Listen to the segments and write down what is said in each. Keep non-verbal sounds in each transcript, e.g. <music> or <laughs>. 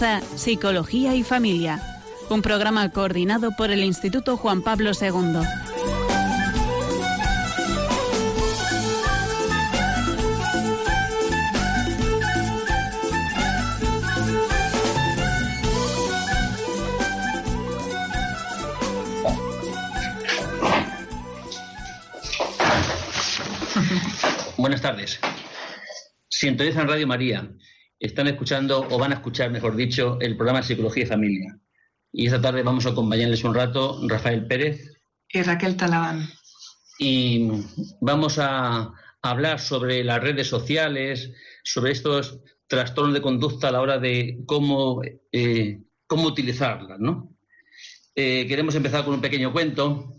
Psicología y Familia, un programa coordinado por el Instituto Juan Pablo II. Buenas tardes. Sintonizan Radio María. Están escuchando, o van a escuchar, mejor dicho, el programa Psicología y Familia. Y esta tarde vamos a acompañarles un rato Rafael Pérez. Y Raquel Talabán. Y vamos a hablar sobre las redes sociales, sobre estos trastornos de conducta a la hora de cómo, eh, cómo utilizarlas, ¿no? Eh, queremos empezar con un pequeño cuento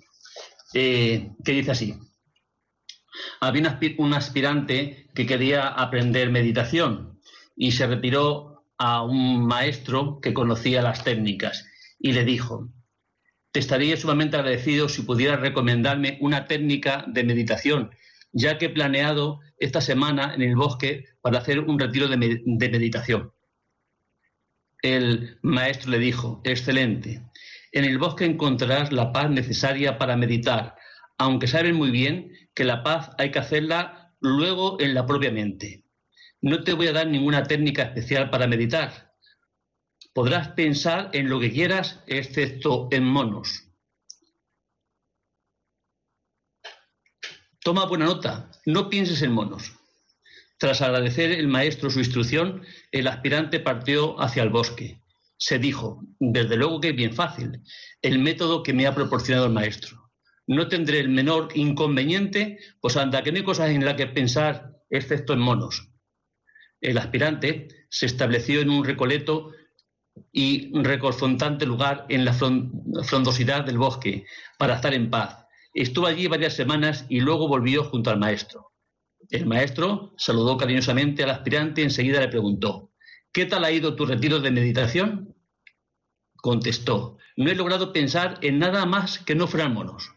eh, que dice así. Había un aspirante que quería aprender meditación y se retiró a un maestro que conocía las técnicas y le dijo, te estaría sumamente agradecido si pudieras recomendarme una técnica de meditación, ya que he planeado esta semana en el bosque para hacer un retiro de, meditación. El maestro le dijo, excelente, en el bosque encontrarás la paz necesaria para meditar, aunque sabes muy bien que la paz hay que hacerla luego en la propia mente. No te voy a dar ninguna técnica especial para meditar. Podrás pensar en lo que quieras, excepto en monos. Toma buena nota, no pienses en monos. Tras agradecer el maestro su instrucción, el aspirante partió hacia el bosque. Se dijo, desde luego que es bien fácil, el método que me ha proporcionado el maestro no tendré el menor inconveniente, pues anda que no hay cosas en las que pensar excepto en monos. El aspirante se estableció en un recoleto y reconfortante lugar en la frondosidad del bosque para estar en paz. Estuvo allí varias semanas y luego volvió junto al maestro. El maestro saludó cariñosamente al aspirante y enseguida le preguntó, ¿qué tal ha ido tu retiro de meditación? Contestó, no he logrado pensar en nada más que no fueran monos.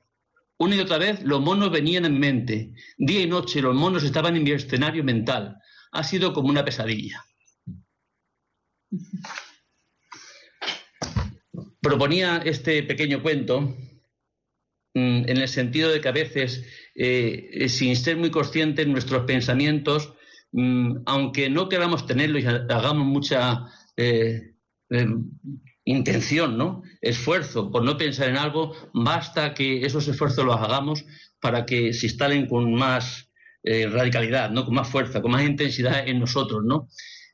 Una y otra vez los monos venían en mente. Día y noche los monos estaban en mi escenario mental. Ha sido como una pesadilla. Proponía este pequeño cuento mm, en el sentido de que a veces, eh, sin ser muy conscientes, nuestros pensamientos, mm, aunque no queramos tenerlos y hagamos mucha eh, em, intención, ¿no? Esfuerzo por no pensar en algo, basta que esos esfuerzos los hagamos para que se instalen con más eh, radicalidad, ¿no? Con más fuerza, con más intensidad en nosotros, ¿no?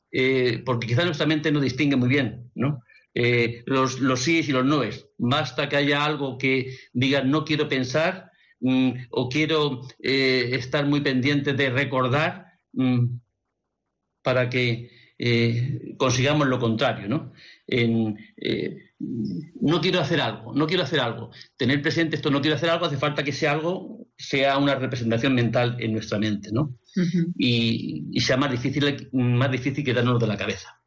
Eh, porque quizás nuestra mente no distingue muy bien, ¿no? Eh, los, los sí y los noes. Basta que haya algo que diga no quiero pensar mm, o quiero estar muy pendiente de recordar mm, para que consigamos lo contrario, ¿no? No quiero hacer algo, no quiero hacer algo. Tener presente esto, no quiero hacer algo, hace falta que ese algo sea una representación mental en nuestra mente, ¿no? y, sea más difícil, más difícil quitarnos de la cabeza.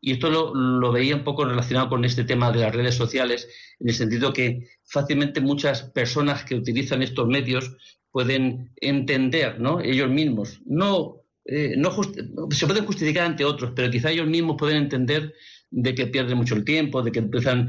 Y esto lo, lo, veía un poco relacionado con este tema de las redes sociales, en el sentido que fácilmente muchas personas que utilizan estos medios pueden entender, ¿no? Ellos mismos, no, eh, no se pueden justificar ante otros, pero quizá ellos mismos pueden entender de que pierden mucho el tiempo, de que empiezan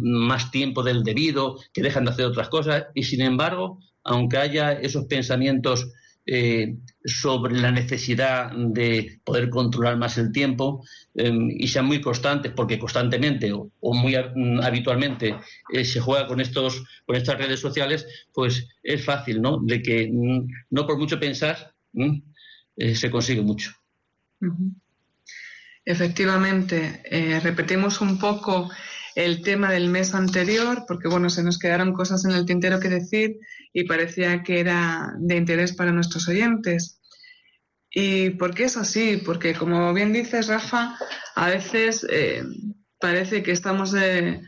más tiempo del debido, que dejan de hacer otras cosas, y sin embargo, aunque haya esos pensamientos eh, sobre la necesidad de poder controlar más el tiempo em, y sean muy constantes, porque constantemente o, muy habitualmente eh, se juega con estos con estas redes sociales, pues es fácil, ¿no? De que mm, no por mucho pensar eh, se consigue mucho. Efectivamente, eh, repetimos un poco el tema del mes anterior, porque bueno, se nos quedaron cosas en el tintero que decir y parecía que era de interés para nuestros oyentes. ¿Y por qué es así? Porque como bien dices, Rafa, a veces eh, parece que estamos eh,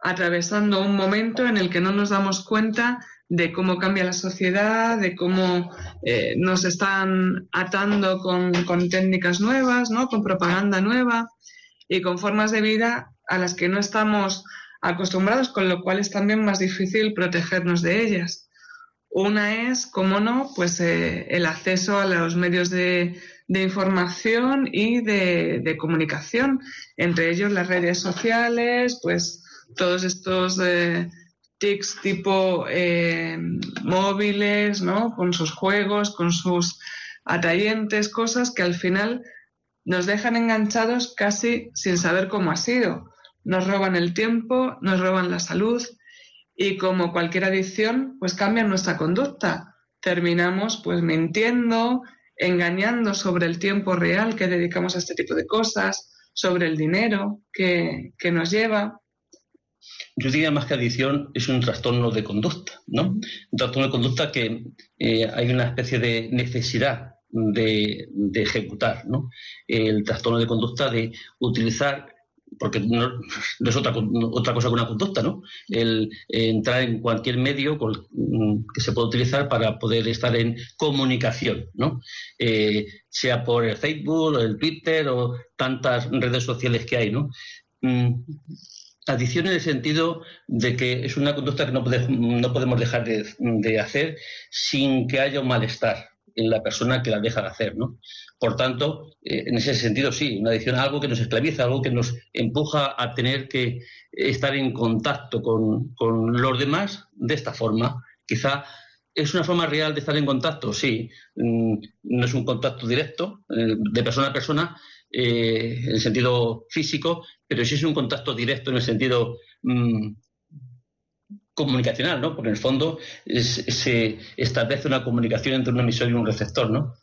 atravesando un momento en el que no nos damos cuenta de cómo cambia la sociedad, de cómo eh, nos están atando con, técnicas nuevas, ¿no? con propaganda nueva y con formas de vida a las que no estamos acostumbrados, con lo cual es también más difícil protegernos de ellas. Una es, como no, pues eh, el acceso a los medios de, de información y de, comunicación, entre ellos las redes sociales, pues todos estos eh, tics tipo eh, móviles, ¿no? Con sus juegos, con sus atrayentes, cosas que al final nos dejan enganchados casi sin saber cómo ha sido. Nos roban el tiempo, nos roban la salud y como cualquier adicción, pues cambian nuestra conducta. Terminamos pues mintiendo, engañando sobre el tiempo real que dedicamos a este tipo de cosas, sobre el dinero que, nos lleva. Yo diría más que adicción es un trastorno de conducta, ¿no? Un trastorno de conducta que eh, hay una especie de necesidad de, ejecutar, ¿no? El trastorno de conducta de utilizar porque no, es otra, otra cosa que una conducta, ¿no? El, entrar en cualquier medio que se pueda utilizar para poder estar en comunicación, ¿no? Eh, sea por el Facebook, o el Twitter o tantas redes sociales que hay, ¿no? Adicción en el sentido de que es una conducta que no, no podemos dejar de hacer sin que haya un malestar, en la persona que la deja de hacer, ¿no? Por tanto, eh, en ese sentido sí, una adicción a algo que nos esclaviza, algo que nos empuja a tener que estar en contacto con, los demás de esta forma. Quizá ¿Es una forma real de estar en contacto? Sí. Mm, no es un contacto directo, eh, de persona a persona, eh, en el sentido físico, pero sí es un contacto directo en el sentido mm, comunicacional, ¿no? Porque en el fondo se establece una comunicación entre un emisor y un receptor, ¿no?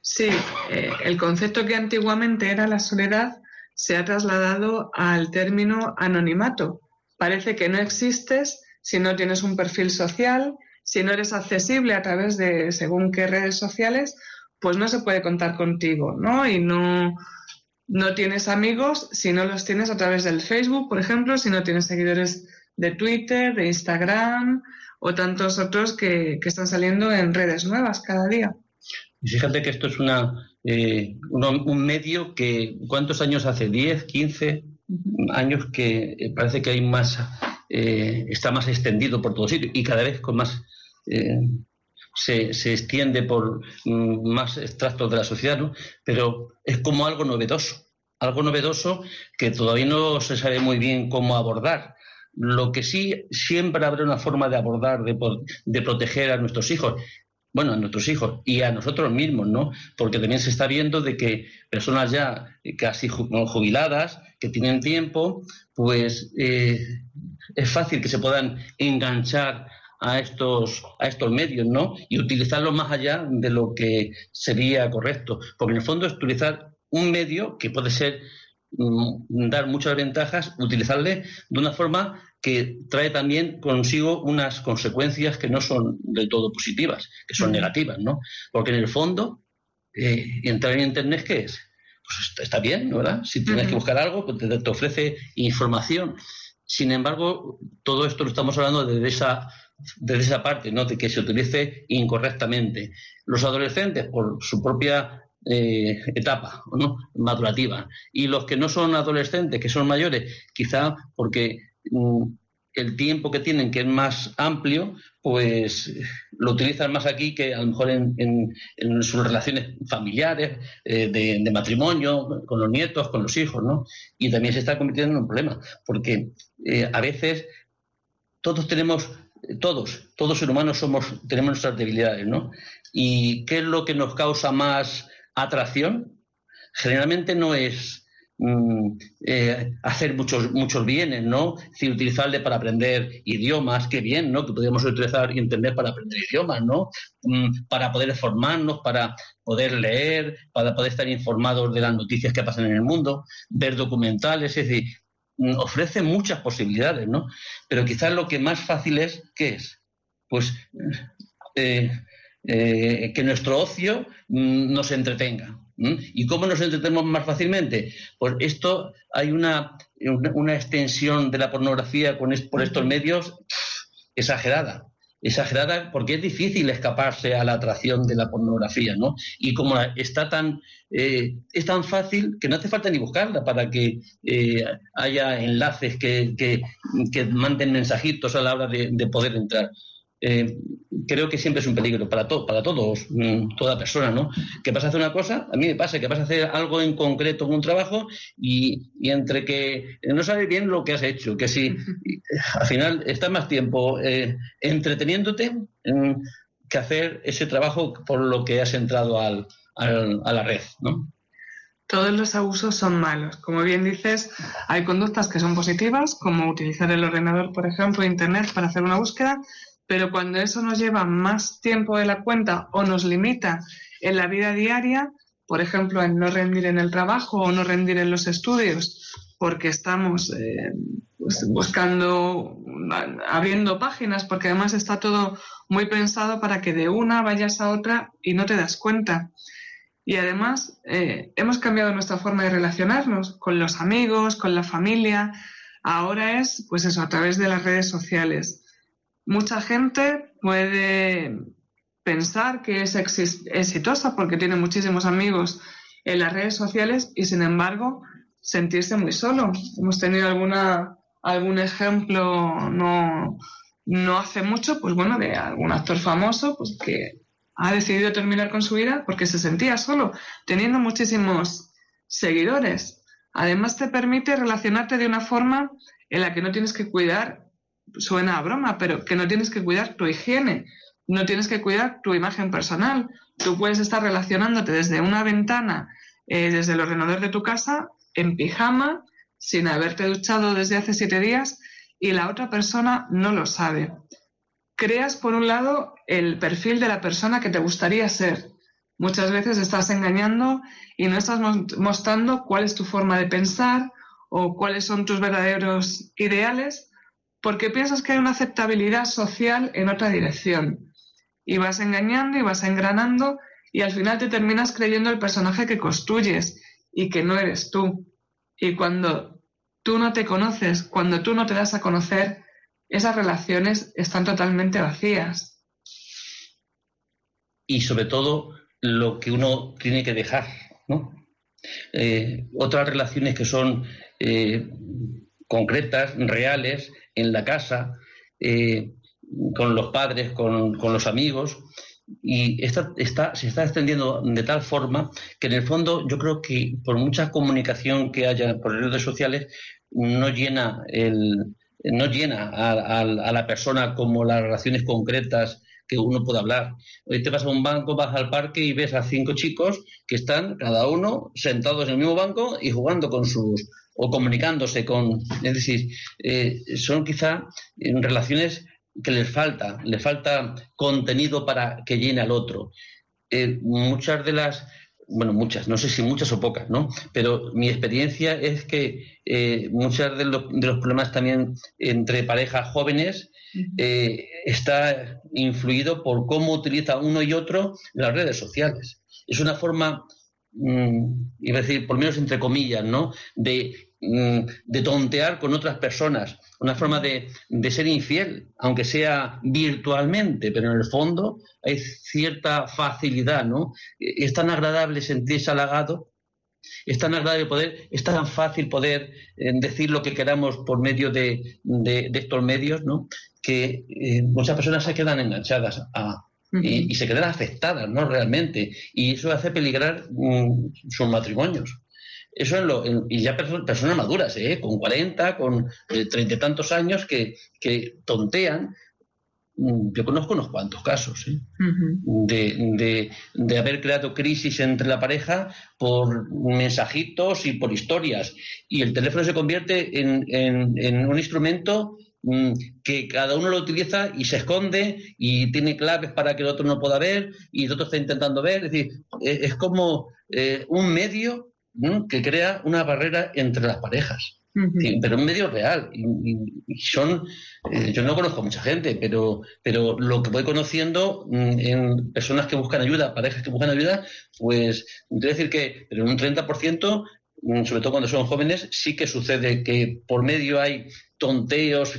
Sí, eh, el concepto que antiguamente era la soledad se ha trasladado al término anonimato. Parece que no existes si no tienes un perfil social, si no eres accesible a través de según qué redes sociales, pues no se puede contar contigo, ¿no? Y no, no tienes amigos si no los tienes a través del Facebook, por ejemplo, si no tienes seguidores de Twitter, de Instagram o tantos otros que, están saliendo en redes nuevas cada día. Y fíjate que esto es una, eh, un medio que, ¿cuántos años hace? ¿10, 15 años que eh, parece que hay más, eh, está más extendido por todo sitio y cada vez con más, se, se, extiende por mm, más extractos de la sociedad, ¿no? Pero es como algo novedoso, algo novedoso que todavía no se sabe muy bien cómo abordar lo que sí, siempre habrá una forma de abordar, de, proteger a nuestros hijos bueno, a nuestros hijos y a nosotros mismos, ¿no? Porque también se está viendo de que personas ya casi jubiladas, que tienen tiempo, pues eh, es fácil que se puedan enganchar a estos, a estos medios, ¿no? Y utilizarlos más allá de lo que sería correcto. Porque en el fondo es utilizar un medio que puede ser mm, dar muchas ventajas, utilizarle de una forma que trae también consigo unas consecuencias que no son del todo positivas, que son negativas, ¿no? Porque en el fondo, eh, entrar en Internet, ¿qué es? Pues está bien, ¿verdad? Si tienes que buscar algo, pues te, ofrece información. Sin embargo, todo esto lo estamos hablando desde esa, desde esa parte, ¿no? De que se utilice incorrectamente. Los adolescentes, por su propia eh, etapa ¿no? madurativa. Y los que no son adolescentes, que son mayores, quizá porque Mm, el tiempo que tienen, que es más amplio, pues lo utilizan más aquí que a lo mejor en, sus relaciones familiares, eh, de, matrimonio, con los nietos, con los hijos, ¿no? Y también se está convirtiendo en un problema, porque eh, a veces todos tenemos, todos, todos seres humanos somos, tenemos nuestras debilidades, ¿no? ¿Y qué es lo que nos causa más atracción? Generalmente no es Mm, eh, hacer muchos, muchos bienes, ¿no? Es utilizarle para aprender idiomas, qué bien, ¿no? Que podríamos utilizar Internet para aprender idiomas, ¿no? Mm, para poder formarnos, para poder leer, para poder estar informados de las noticias que pasan en el mundo, ver documentales, es decir, ofrece muchas posibilidades, ¿no? Pero quizás lo que más fácil es, ¿qué es? Pues eh, eh, que nuestro ocio nos entretenga, ¿Y cómo nos entretenemos más fácilmente? Pues esto hay una, una, extensión de la pornografía con por estos medios exagerada. Exagerada porque es difícil escaparse a la atracción de la pornografía, ¿no? Y como está tan, eh, es tan fácil que no hace falta ni buscarla para que eh, haya enlaces que, que, manden mensajitos a la hora de, poder entrar. Eh, creo que siempre es un peligro para, para todos, mm, toda persona, ¿no? Que vas a hacer una cosa, a mí me pasa que vas a hacer algo en concreto en un trabajo y, entre que no sabes bien lo que has hecho, que si al final estás más tiempo eh, entreteniéndote mm, que hacer ese trabajo por lo que has entrado al, a la red, ¿no? Todos los abusos son malos. Como bien dices, hay conductas que son positivas, como utilizar el ordenador, por ejemplo, Internet para hacer una búsqueda, pero cuando eso nos lleva más tiempo de la cuenta o nos limita en la vida diaria, por ejemplo, en no rendir en el trabajo o no rendir en los estudios, porque estamos eh, pues, buscando, abriendo páginas, porque además está todo muy pensado para que de una vayas a otra y no te das cuenta. Y además eh, hemos cambiado nuestra forma de relacionarnos con los amigos, con la familia. Ahora es, pues eso, a través de las redes sociales. Mucha gente puede pensar que es exitosa porque tiene muchísimos amigos en las redes sociales y sin embargo sentirse muy solo. Hemos tenido alguna, algún ejemplo no, no hace mucho, pues bueno, de algún actor famoso pues que ha decidido terminar con su vida porque se sentía solo, teniendo muchísimos seguidores. Además te permite relacionarte de una forma en la que no tienes que cuidar, suena a broma, pero que no tienes que cuidar tu higiene, no tienes que cuidar tu imagen personal. Tú puedes estar relacionándote desde una ventana, eh, desde el ordenador de tu casa, en pijama, sin haberte duchado desde hace siete días y la otra persona no lo sabe creas, por un lado, el perfil de la persona que te gustaría ser. Muchas veces estás engañando y no estás mostrando cuál es tu forma de pensar o cuáles son tus verdaderos ideales porque piensas que hay una aceptabilidad social en otra dirección. Y vas engañando y vas engranando y al final te terminas creyendo el personaje que construyes y que no eres tú. Y cuando tú no te conoces, cuando tú no te das a conocer, esas relaciones están totalmente vacías. Y sobre todo lo que uno tiene que dejar, ¿no? Eh, otras relaciones que son eh, concretas, reales, en la casa, eh, con los padres, con, los amigos, y esta, se está extendiendo de tal forma que en el fondo yo creo que por mucha comunicación que haya por redes sociales no llena el, no llena a, la persona como las relaciones concretas que uno puede hablar. Hoy te vas a un banco, vas al parque y ves a cinco chicos que están cada uno sentados en el mismo banco y jugando con sus o comunicándose con, es decir, eh, son quizá relaciones que les falta, les falta contenido para que llene al otro. Eh, muchas de las bueno, muchas, no sé si muchas o pocas, ¿no? Pero mi experiencia es que eh, muchos de los, de los, problemas también entre parejas jóvenes eh, está influido por cómo utiliza uno y otro las redes sociales. Es una forma, mm, iba a decir, por lo menos entre comillas, ¿no? De, de tontear con otras personas, una forma de, de, ser infiel, aunque sea virtualmente, pero en el fondo hay cierta facilidad, ¿no? Es tan agradable sentirse halagado, es tan agradable poder, es tan fácil poder eh, decir lo que queramos por medio de, de, estos medios, ¿no? Que eh, muchas personas se quedan enganchadas a, y, se quedan afectadas, ¿no? Realmente. Y eso hace peligrar mm, sus matrimonios. Eso en lo, y ya personas, maduras, ¿eh? con 40, con eh, treinta y tantos años que, tontean. Mm, yo conozco unos cuantos casos ¿eh? de, de, haber creado crisis entre la pareja por mensajitos y por historias. Y el teléfono se convierte en, en, un instrumento mm, que cada uno lo utiliza y se esconde y tiene claves para que el otro no pueda ver y el otro está intentando ver. Es decir, es, como eh, un medio que crea una barrera entre las parejas. pero un medio real. Y, son, eh, yo no conozco mucha gente, pero, pero lo que voy conociendo mm, en personas que buscan ayuda, parejas que buscan ayuda, pues quiero decir que pero en un 30%, mm, sobre todo cuando son jóvenes, sí que sucede que por medio hay tonteos,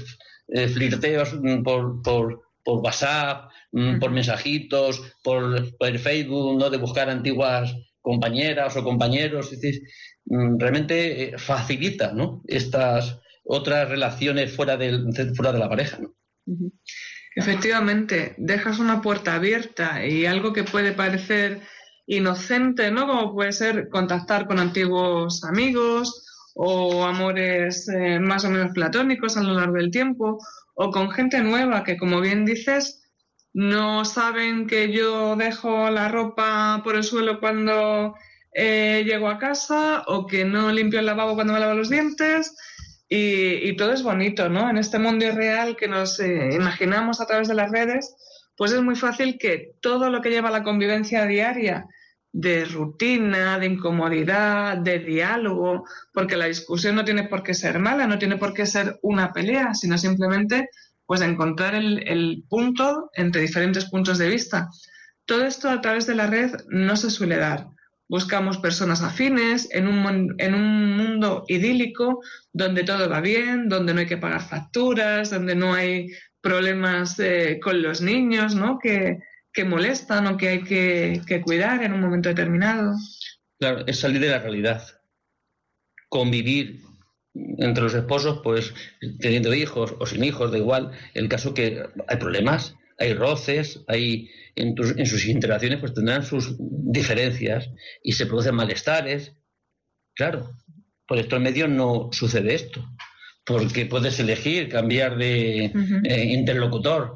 eh, flirteos mm, por, por, por WhatsApp, por mensajitos, por, por, el Facebook, ¿no? de buscar antiguas compañeras o compañeros, es decir, mm, realmente eh, facilita ¿no? estas otras relaciones fuera, del, fuera de la pareja. Efectivamente, dejas una puerta abierta y algo que puede parecer inocente, ¿no? Como puede ser contactar con antiguos amigos o amores eh, más o menos platónicos a lo largo del tiempo, o con gente nueva que, como bien dices, no saben que yo dejo la ropa por el suelo cuando eh, llego a casa o que no limpio el lavabo cuando me lavo los dientes. Y, todo es bonito, ¿no? En este mundo irreal que nos eh, imaginamos a través de las redes, pues es muy fácil que todo lo que lleva a la convivencia diaria de rutina, de incomodidad, de diálogo, porque la discusión no tiene por qué ser mala, no tiene por qué ser una pelea, sino simplemente pues encontrar el, punto entre diferentes puntos de vista. Todo esto a través de la red no se suele dar. Buscamos personas afines en un, en un mundo idílico donde todo va bien, donde no hay que pagar facturas, donde no hay problemas eh, con los niños, ¿no? Que, que molestan o que hay que, cuidar en un momento determinado. Claro, es salir de la realidad. Convivir entre los esposos, pues teniendo hijos o sin hijos, da igual. El caso que hay problemas, hay roces, hay en, sus interacciones pues tendrán sus diferencias y se producen malestares. Claro, por estos medios no sucede esto, porque puedes elegir cambiar de eh, interlocutor,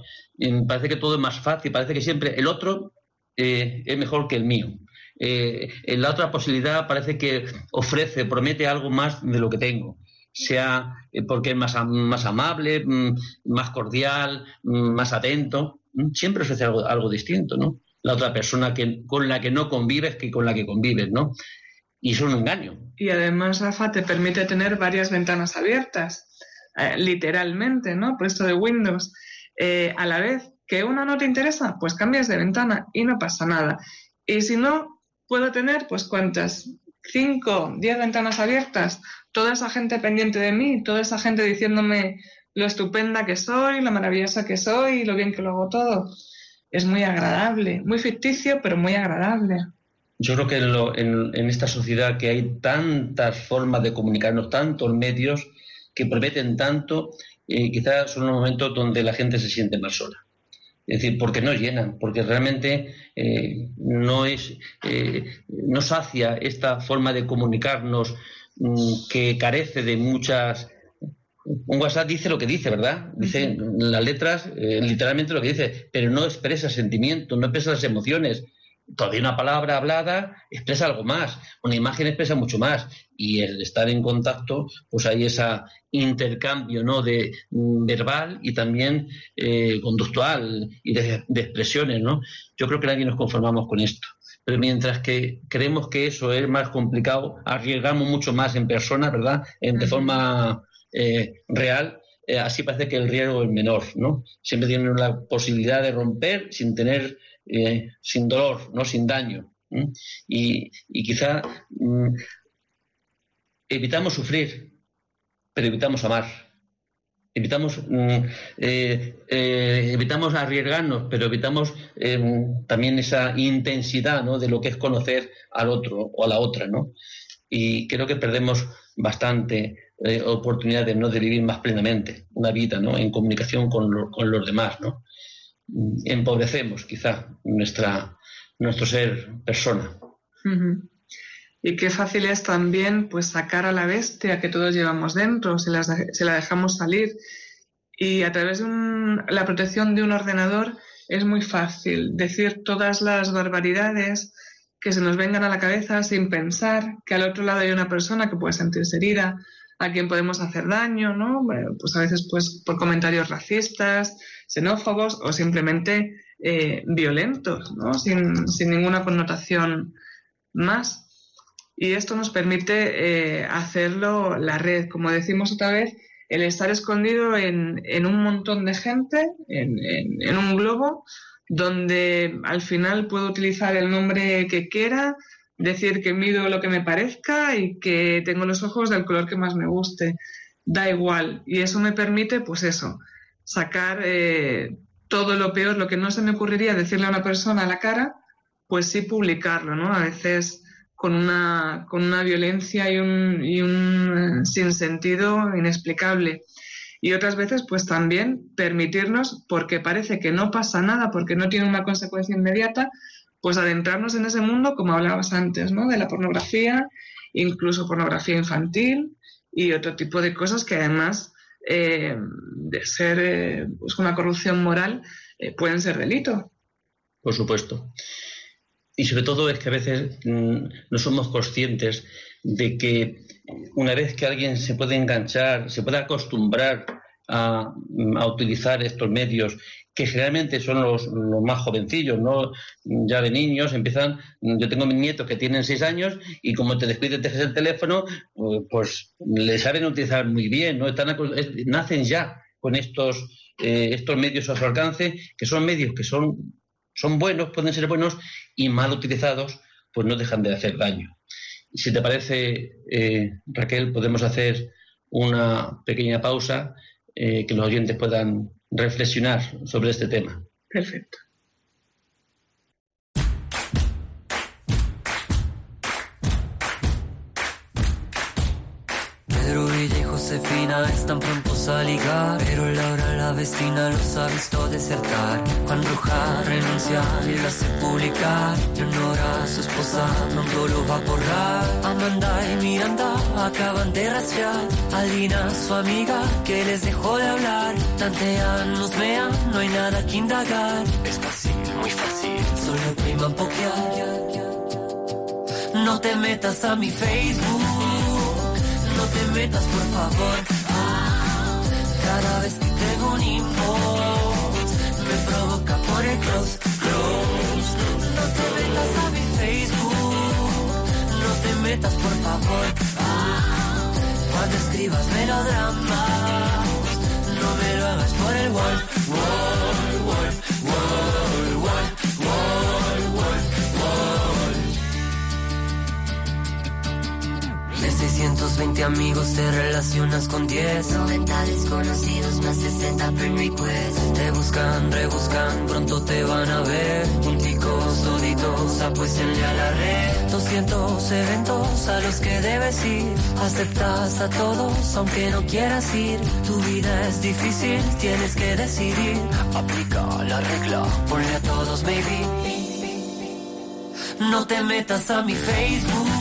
parece que todo es más fácil, parece que siempre el otro eh, es mejor que el mío. Eh, la otra posibilidad parece que ofrece, promete algo más de lo que tengo, sea eh, porque es más, más amable, mm, más cordial, mm, más atento, mm, siempre ofrece algo, algo distinto, ¿no? La otra persona que, con la que no convives que con la que convives, ¿no? Y es un engaño. Y además, Rafa, te permite tener varias ventanas abiertas, literalmente, ¿no? Por esto de Windows eh, a la vez que una no te interesa, pues cambias de ventana y no pasa nada. Y si no, puedo tener, pues cuántas, cinco, diez ventanas abiertas, toda esa gente pendiente de mí, toda esa gente diciéndome lo estupenda que soy, lo maravillosa que soy, lo bien que lo hago todo. Es muy agradable, muy ficticio, pero muy agradable. Yo creo que en, esta sociedad que hay tantas formas de comunicarnos, tantos medios que prometen tanto, eh, quizás son los momentos donde la gente se siente más sola. Es decir, porque no llenan, porque realmente eh, no es, eh, no sacia esta forma de comunicarnos que carece de muchas. Un WhatsApp dice lo que dice, ¿verdad? Dice las letras, literalmente lo que dice, pero no expresa sentimientos, no expresa las emociones todavía una palabra hablada expresa algo más, una imagen expresa mucho más y el estar en contacto, pues hay ese intercambio ¿no? de mm, verbal y también eh, conductual y de, expresiones, ¿no? Yo creo que nadie nos conformamos con esto. Pero mientras que creemos que eso es más complicado, arriesgamos mucho más en persona, ¿verdad? En, de forma eh, real, eh, así parece que el riesgo es menor, ¿no? Siempre tienen la posibilidad de romper sin tener eh, sin dolor, no sin daño. Y, quizá mm, evitamos sufrir, pero evitamos amar. Evitamos, mm, eh, eh, evitamos arriesgarnos, pero evitamos em, también esa intensidad ¿no? de lo que es conocer al otro o a la otra. ¿no? Y creo que perdemos bastante oportunidades ¿no? de vivir más plenamente una vida ¿no? en comunicación con, con los demás. ¿no? empobrecemos quizá nuestra, nuestro ser persona. Y qué fácil es también pues sacar a la bestia que todos llevamos dentro, se, la dejamos salir. Y a través de la protección de un ordenador es muy fácil decir todas las barbaridades que se nos vengan a la cabeza sin pensar que al otro lado hay una persona que puede sentirse herida, a quien podemos hacer daño, ¿no? pues a veces pues por comentarios racistas, xenófobos o simplemente eh, violentos, ¿no? Sin, ninguna connotación más. Y esto nos permite eh, hacerlo la red. Como decimos otra vez, el estar escondido en, un montón de gente, en, en, un globo, donde al final puedo utilizar el nombre que quiera, decir que mido lo que me parezca y que tengo los ojos del color que más me guste. Da igual. Y eso me permite, pues eso, sacar eh, todo lo peor, lo que no se me ocurriría decirle a una persona a la cara, pues sí publicarlo, ¿no? A veces con una, con una violencia y un, y un sinsentido inexplicable. Y otras veces, pues también permitirnos, porque parece que no pasa nada, porque no tiene una consecuencia inmediata, pues adentrarnos en ese mundo, como hablabas antes, ¿no? De la pornografía, incluso pornografía infantil y otro tipo de cosas que además eh, de ser eh, pues una corrupción moral eh, pueden ser delito. Por supuesto. Y sobre todo es que a veces mm, no somos conscientes de que una vez que alguien se puede enganchar, se puede acostumbrar a, utilizar estos medios, que generalmente son los, más jovencillos, ¿no? Ya de niños empiezan, yo tengo mis nietos que tienen seis años y como te despides, dejas el teléfono, pues, pues le saben utilizar muy bien, ¿no? Están, nacen ya con estos, eh, estos medios a su alcance, que son medios que son, son buenos, pueden ser buenos y mal utilizados, pues no dejan de hacer daño. Si te parece, eh, Raquel, podemos hacer una pequeña pausa eh, que los oyentes puedan reflexionar sobre este tema. Perfecto. Josefina están prontos a ligar, pero Laura la vecina los ha visto desertar. Juan Roja renuncia y lo hace publicar. Leonora, su esposa, pronto lo va a borrar. Amanda y Miranda acaban de rastrear. Alina, su amiga, que les dejó de hablar. Tantean, nos vean, no hay nada que indagar. Es fácil, muy fácil, solo priman pokear. No te metas a mi Facebook te metas por favor. cada vez que tengo un inbox me provoca por el close, close. No te metas a mi Facebook, no te metas por favor. cuando escribas melodramas, no me lo hagas por el wall, wall, wall, wall, 620 amigos te relacionas con 10 90 desconocidos más 60 friend requests Te buscan, rebuscan, pronto te van a ver. Punticos, duditos, apuéstenle a la red. 200 eventos a los que debes ir. Aceptas a todos aunque no quieras ir. Tu vida es difícil, tienes que decidir. Aplica la regla, ponle a todos baby. No te metas a mi Facebook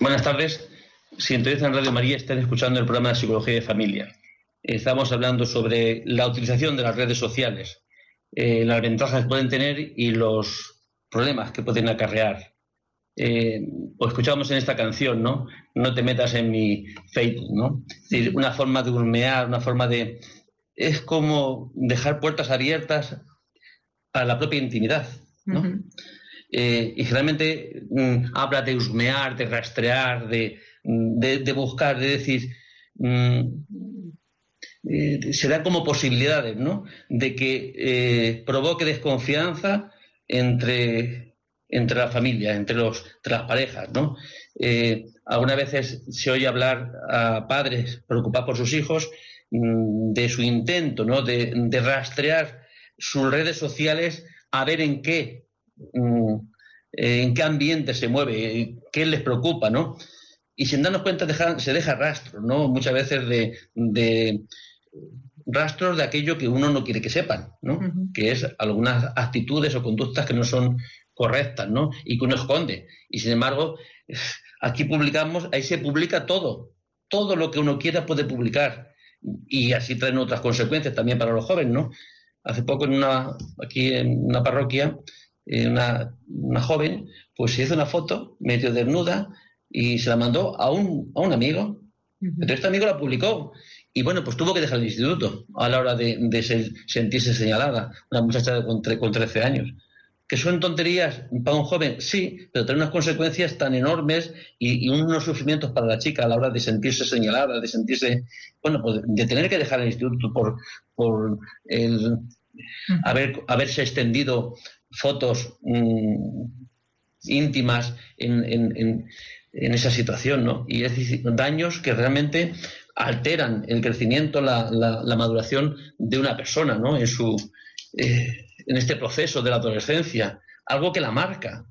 Buenas tardes. Si en Radio María están escuchando el programa de Psicología de Familia. Estamos hablando sobre la utilización de las redes sociales, eh, las ventajas que pueden tener y los problemas que pueden acarrear. Eh, o escuchamos en esta canción, ¿no? No te metas en mi Facebook, ¿no? Es decir, una forma de hurmear, una forma de... Es como dejar puertas abiertas a la propia intimidad, ¿no? Eh, y generalmente mm, habla de husmear, de rastrear, de, de, buscar, de decir, mm, eh, se da como posibilidades, ¿no? De que eh, provoque desconfianza entre, entre la familia, entre, los, las parejas, ¿no? algunas veces se oye hablar a padres preocupados por sus hijos mm, de su intento, ¿no? De, de rastrear sus redes sociales a ver en qué, mm, en qué ambiente se mueve, qué les preocupa, ¿no? Y sin darnos cuenta se deja rastro, ¿no? Muchas veces de, rastros de aquello que uno no quiere que sepan, ¿no? Que es algunas actitudes o conductas que no son correctas, ¿no? Y que uno esconde. Y sin embargo, aquí publicamos, ahí se publica todo. Todo lo que uno quiera puede publicar. Y así traen otras consecuencias también para los jóvenes, ¿no? Hace poco en una, aquí en una parroquia, eh, una, una, joven, pues se hizo una foto medio desnuda y se la mandó a un, a un amigo. Entonces este amigo la publicó. Y bueno, pues tuvo que dejar el instituto a la hora de, sentirse señalada, una muchacha con, con 13 años. ¿Que son tonterías para un joven? Sí, pero tienen unas consecuencias tan enormes y, unos sufrimientos para la chica a la hora de sentirse señalada, de sentirse, bueno, pues de tener que dejar el instituto por, por el haber, haberse extendido fotos mm, íntimas en, en, esa situación, ¿no? Y es decir, daños que realmente alteran el crecimiento, la, la, maduración de una persona, ¿no? En su, eh, en este proceso de la adolescencia, algo que la marca.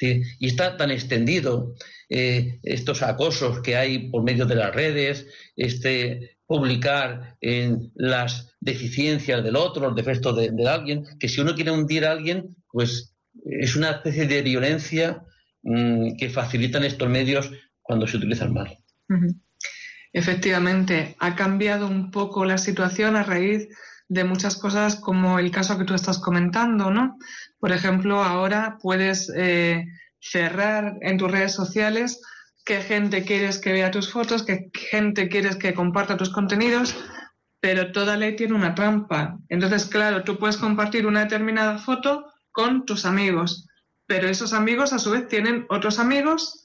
Y está tan extendido eh, estos acosos que hay por medio de las redes, este publicar en las deficiencias del otro, los defectos de, alguien, que si uno quiere hundir a alguien, pues es una especie de violencia mm, que facilitan estos medios cuando se utilizan mal. Efectivamente, ha cambiado un poco la situación a raíz de muchas cosas como el caso que tú estás comentando, ¿no? Por ejemplo, ahora puedes eh, cerrar en tus redes sociales qué gente quieres que vea tus fotos, qué gente quieres que comparta tus contenidos, pero toda ley tiene una trampa. Entonces, claro, tú puedes compartir una determinada foto con tus amigos, pero esos amigos a su vez tienen otros amigos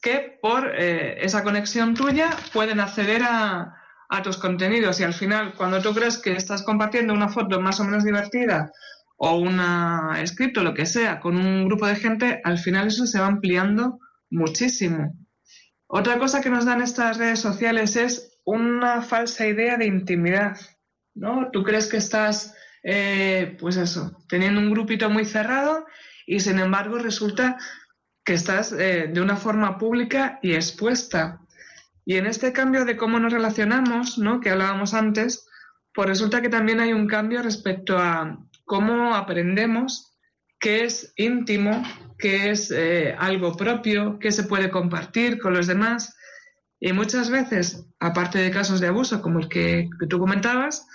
que por eh, esa conexión tuya pueden acceder a, a tus contenidos y al final cuando tú crees que estás compartiendo una foto más o menos divertida o una escrito, lo que sea, con un grupo de gente, al final eso se va ampliando muchísimo. Otra cosa que nos dan estas redes sociales es una falsa idea de intimidad, ¿no? Tú crees que estás, eh, pues eso, teniendo un grupito muy cerrado y sin embargo resulta que estás eh, de una forma pública y expuesta. Y en este cambio de cómo nos relacionamos, ¿no? que hablábamos antes, pues resulta que también hay un cambio respecto a cómo aprendemos qué es íntimo, qué es eh, algo propio, qué se puede compartir con los demás. Y muchas veces, aparte de casos de abuso como el que, que tú comentabas,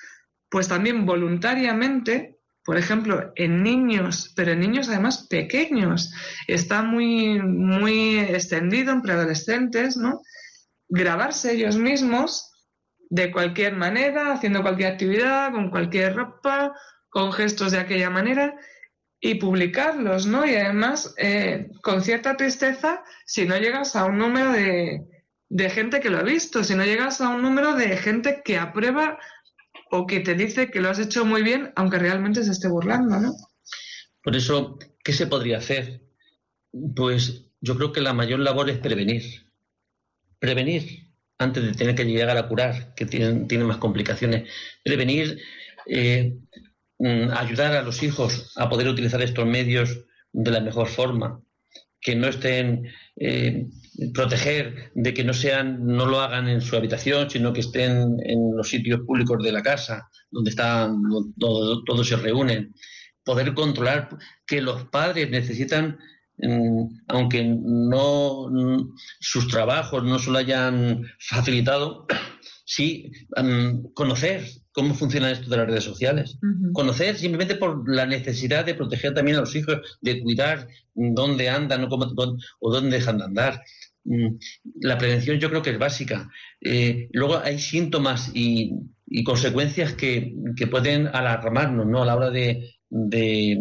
pues también voluntariamente, por ejemplo, en niños, pero en niños además pequeños, está muy, muy extendido en preadolescentes, ¿no? Grabarse ellos mismos de cualquier manera, haciendo cualquier actividad, con cualquier ropa, con gestos de aquella manera y publicarlos, ¿no? Y además, eh, con cierta tristeza, si no llegas a un número de, de gente que lo ha visto, si no llegas a un número de gente que aprueba o que te dice que lo has hecho muy bien, aunque realmente se esté burlando, ¿no? Por eso, ¿qué se podría hacer? Pues yo creo que la mayor labor es prevenir prevenir antes de tener que llegar a curar, que tienen, más complicaciones. Prevenir, eh, mm, ayudar a los hijos a poder utilizar estos medios de la mejor forma, que no estén, eh, proteger de que no sean, no lo hagan en su habitación, sino que estén en los sitios públicos de la casa, donde están, todos se reúnen. Poder controlar que los padres necesitan aunque no sus trabajos no se lo hayan facilitado, <coughs> sí conocer cómo funciona esto de las redes sociales. Conocer simplemente por la necesidad de proteger también a los hijos, de cuidar dónde andan o, cómo, o dónde dejan de andar. Mm, la prevención yo creo que es básica. Eh, luego hay síntomas y, consecuencias que, pueden alarmarnos ¿no? a la hora de, de,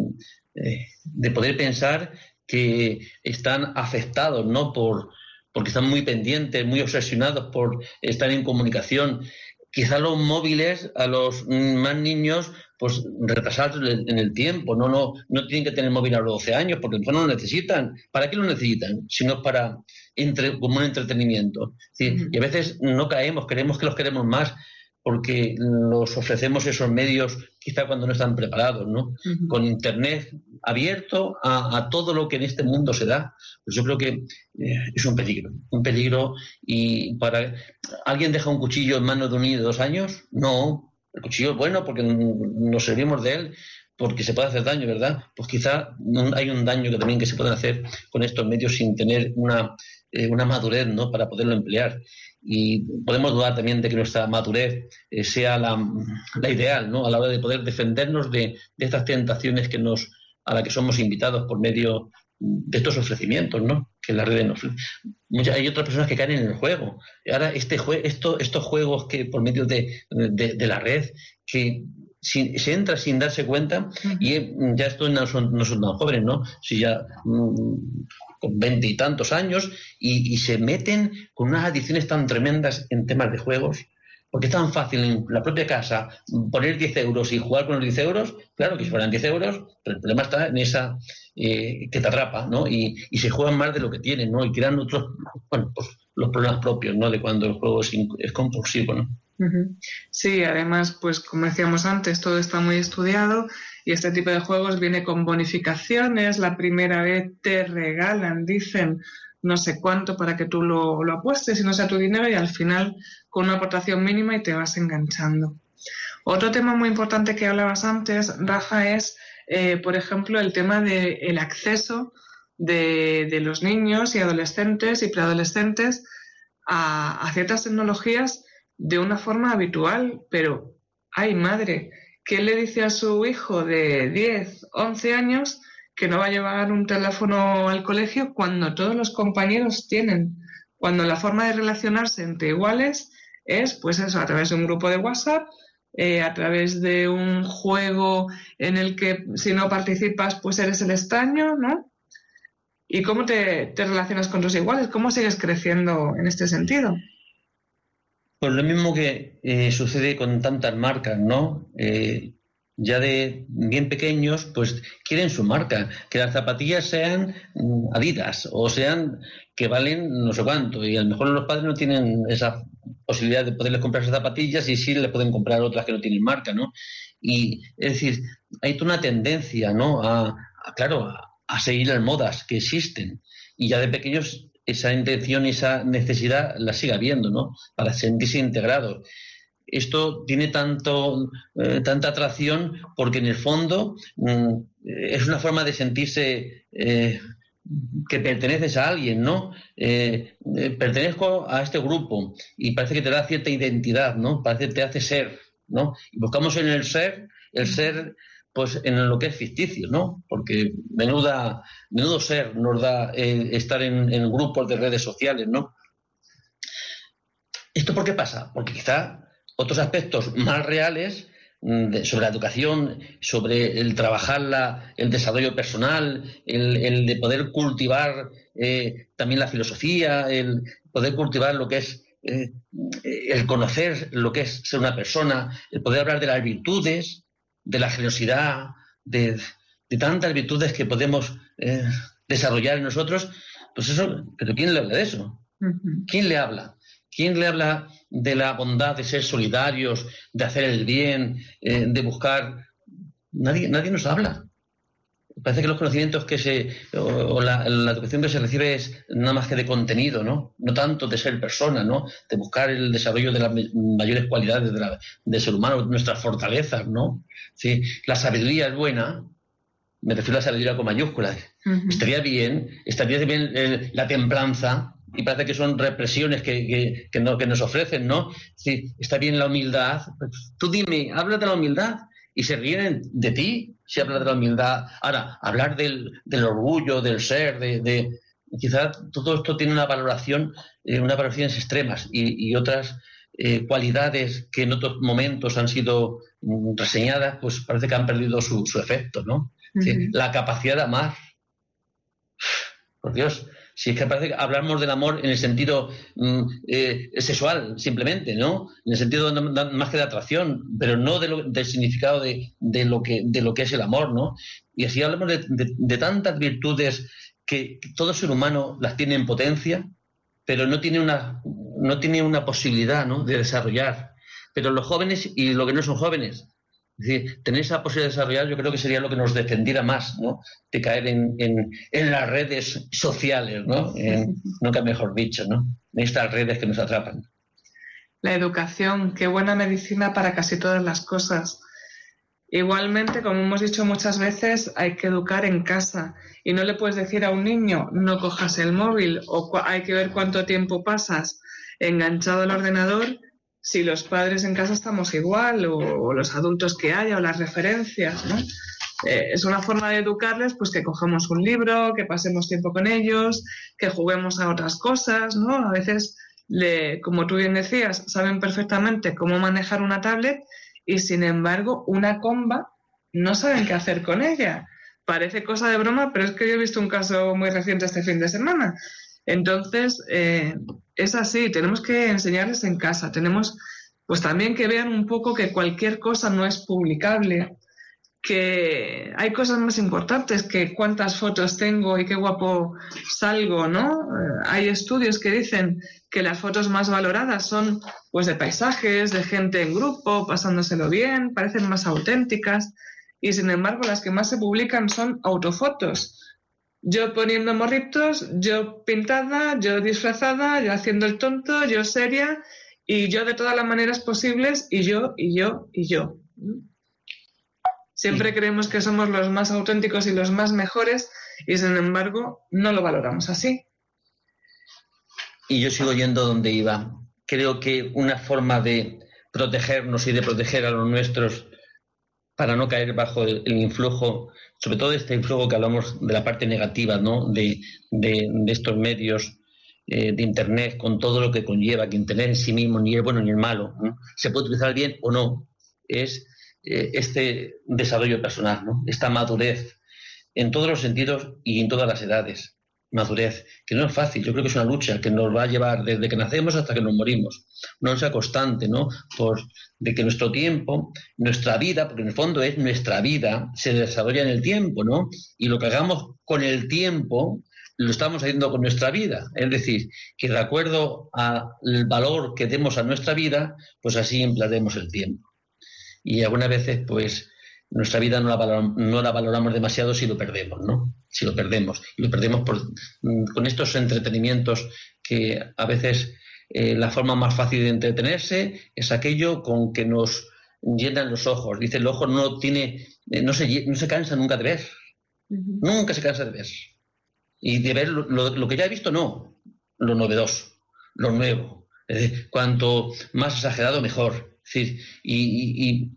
eh, de poder pensar que están afectados, ¿no? Por, porque están muy pendientes, muy obsesionados por estar en comunicación. Quizá los móviles a los más niños, pues retrasados en el tiempo, no, no, no tienen que tener móvil a los 12 años, porque no lo necesitan. ¿Para qué lo necesitan? Sino para entre, como un entretenimiento. Y a veces no caemos, creemos que los queremos más, porque los ofrecemos esos medios quizá cuando no están preparados, ¿no? Con Internet abierto a, todo lo que en este mundo se da, pues yo creo que eh, es un peligro, un peligro y para... ¿Alguien deja un cuchillo en manos de un niño de dos años? No, el cuchillo es bueno porque nos servimos de él, porque se puede hacer daño, ¿verdad? Pues quizá hay un daño que también que se puede hacer con estos medios sin tener una, eh, una madurez, ¿no? Para poderlo emplear y podemos dudar también de que nuestra madurez eh, sea la, ideal ¿no? a la hora de poder defendernos de, estas tentaciones que nos, a las que somos invitados por medio de estos ofrecimientos ¿no? que la red nos Hay otras personas que caen en el juego. Ahora, este esto, estos juegos que por medio de, de, la red, que se entra sin darse cuenta y ya esto no son, no son tan jóvenes, ¿no? Si ya mm, con veinte y tantos años y, se meten con unas adicciones tan tremendas en temas de juegos. Porque es tan fácil en la propia casa poner 10 euros y jugar con los 10 euros, claro que si fueran 10 euros, pero el problema está en esa eh, que te atrapa, ¿no? Y, se juegan más de lo que tienen, ¿no? Y crean otros, bueno, pues los problemas propios, ¿no? De cuando el juego es, es compulsivo, ¿no? Sí, además, pues como decíamos antes, todo está muy estudiado y este tipo de juegos viene con bonificaciones. La primera vez te regalan, dicen, no sé cuánto para que tú lo, apuestes y no sea tu dinero y al final con una aportación mínima y te vas enganchando. Otro tema muy importante que hablabas antes, Rafa, es, eh, por ejemplo, el tema del acceso de, los niños y adolescentes y preadolescentes a ciertas tecnologías de una forma habitual, pero, ay madre, ¿qué le dice a su hijo de 10, 11 años que no va a llevar un teléfono al colegio cuando todos los compañeros tienen? Cuando la forma de relacionarse entre iguales es, pues eso, a través de un grupo de WhatsApp, eh, a través de un juego en el que si no participas, pues eres el extraño, ¿no? ¿Y cómo te, te relacionas con tus iguales? ¿Cómo sigues creciendo en este sentido? Pues lo mismo que eh, sucede con tantas marcas, ¿no? Eh, ya de bien pequeños, pues quieren su marca, que las zapatillas sean mm, Adidas o sean que valen no sé cuánto, y a lo mejor los padres no tienen esa posibilidad de poderles comprar esas zapatillas y sí le pueden comprar otras que no tienen marca, ¿no? Y es decir, hay una tendencia, ¿no? A, claro, a, a seguir las modas que existen. Y ya de pequeños esa intención y esa necesidad la siga habiendo, ¿no? Para sentirse integrado. Esto tiene tanto, eh, tanta atracción porque en el fondo mm, es una forma de sentirse eh, que perteneces a alguien, ¿no? Eh, pertenezco a este grupo y parece que te da cierta identidad, ¿no? Parece que te hace ser, ¿no? Y buscamos en el ser, el ser pues en lo que es ficticio, ¿no? Porque menuda, menudo ser nos da eh, estar en, grupos de redes sociales, ¿no? ¿Esto por qué pasa? Porque quizá otros aspectos más reales mm, sobre la educación, sobre el trabajar el desarrollo personal, el, de poder cultivar eh, también la filosofía, el poder cultivar lo que es eh, el conocer lo que es ser una persona, el poder hablar de las virtudes, de la generosidad, de, tantas virtudes que podemos eh, desarrollar en nosotros, pues eso, pero ¿quién le habla de eso? ¿Quién le habla? ¿Quién le habla de la bondad, de ser solidarios, de hacer el bien, eh, de buscar? Nadie, nadie nos habla. Parece que los conocimientos que se, o, la, educación que se recibe es nada más que de contenido, ¿no? No tanto de ser persona, ¿no? De buscar el desarrollo de las mayores cualidades de del ser humano, nuestras fortalezas, ¿no? ¿sí? La sabiduría es buena, me refiero a la sabiduría con mayúsculas. Estaría bien, estaría bien eh, la templanza, y parece que son represiones que, que, nos ofrecen, ¿no? Sí, está bien la humildad. Pues, tú dime, habla de la humildad y se ríen de ti si hablas de la humildad. Ahora, hablar del, orgullo, del ser, de, quizás todo esto tiene una valoración, eh, unas valoraciones extremas y, otras eh, cualidades que en otros momentos han sido mm, reseñadas, pues parece que han perdido su, efecto, ¿no? La capacidad de amar. Por Dios, si es que parece que hablamos del amor en el sentido mm, eh, sexual, simplemente, ¿no? En el sentido más que de atracción, pero no del significado de, lo que, de lo que es el amor, ¿no? Y así hablamos de, tantas virtudes que, todo ser humano las tiene en potencia, pero no tiene una, no tiene una posibilidad ¿no? de desarrollar. Pero los jóvenes y los que no son jóvenes, es decir, tener esa posibilidad de desarrollar yo creo que sería lo que nos defendiera más, ¿no? De caer en, las redes sociales, ¿no? nunca mejor dicho, ¿no? En estas redes que nos atrapan. La educación, qué buena medicina para casi todas las cosas. Igualmente, como hemos dicho muchas veces, hay que educar en casa y no le puedes decir a un niño no cojas el móvil o hay que ver cuánto tiempo pasas enganchado al ordenador si los padres en casa estamos igual o, los adultos que haya o las referencias, ¿no? Eh, es una forma de educarles, pues que cojamos un libro, que pasemos tiempo con ellos, que juguemos a otras cosas, ¿no? A veces, como tú bien decías, saben perfectamente cómo manejar una tablet y sin embargo una comba no saben qué hacer con ella. Parece cosa de broma, pero es que yo he visto un caso muy reciente este fin de semana. Entonces, eh, es así, tenemos que enseñarles en casa, tenemos pues también que vean un poco que cualquier cosa no es publicable, que hay cosas más importantes que cuántas fotos tengo y qué guapo salgo, ¿no? Eh, hay estudios que dicen que las fotos más valoradas son pues de paisajes, de gente en grupo, pasándoselo bien, parecen más auténticas y sin embargo las que más se publican son autofotos. Yo poniendo morritos, yo pintada, yo disfrazada, yo haciendo el tonto, yo seria y yo de todas las maneras posibles y yo y yo y yo. Siempre creemos que somos los más auténticos y los más mejores y sin embargo no lo valoramos así. Y yo sigo yendo donde iba. Creo que una forma de protegernos y de proteger a los nuestros para no caer bajo el, influjo, sobre todo este influjo que hablamos de la parte negativa ¿no? de, estos medios eh, de Internet, con todo lo que conlleva, que Internet en sí mismo ni es bueno ni es malo, se puede utilizar bien o no, es eh, este desarrollo personal, ¿no? esta madurez en todos los sentidos y en todas las edades. Madurez, que no es fácil, yo creo que es una lucha que nos va a llevar desde que nacemos hasta que nos morimos. No sea constante, ¿no? Por, de que nuestro tiempo, nuestra vida, porque en el fondo es nuestra vida, se desarrolla en el tiempo, ¿no? Y lo que hagamos con el tiempo, lo estamos haciendo con nuestra vida. Es decir, que de acuerdo al valor que demos a nuestra vida, pues así emplearemos el tiempo y algunas veces pues nuestra vida no la, valoramos, no la valoramos demasiado si lo perdemos, ¿no? Si lo perdemos. Y lo perdemos por, mm, con estos entretenimientos que a veces eh, la forma más fácil de entretenerse es aquello con que nos llenan los ojos. Dice, el ojo no tiene, eh, no, se, no se cansa nunca de ver. Nunca se cansa de ver. Y de ver lo, que ya he visto, no. Lo novedoso, lo nuevo. Es decir, cuanto más exagerado, mejor y,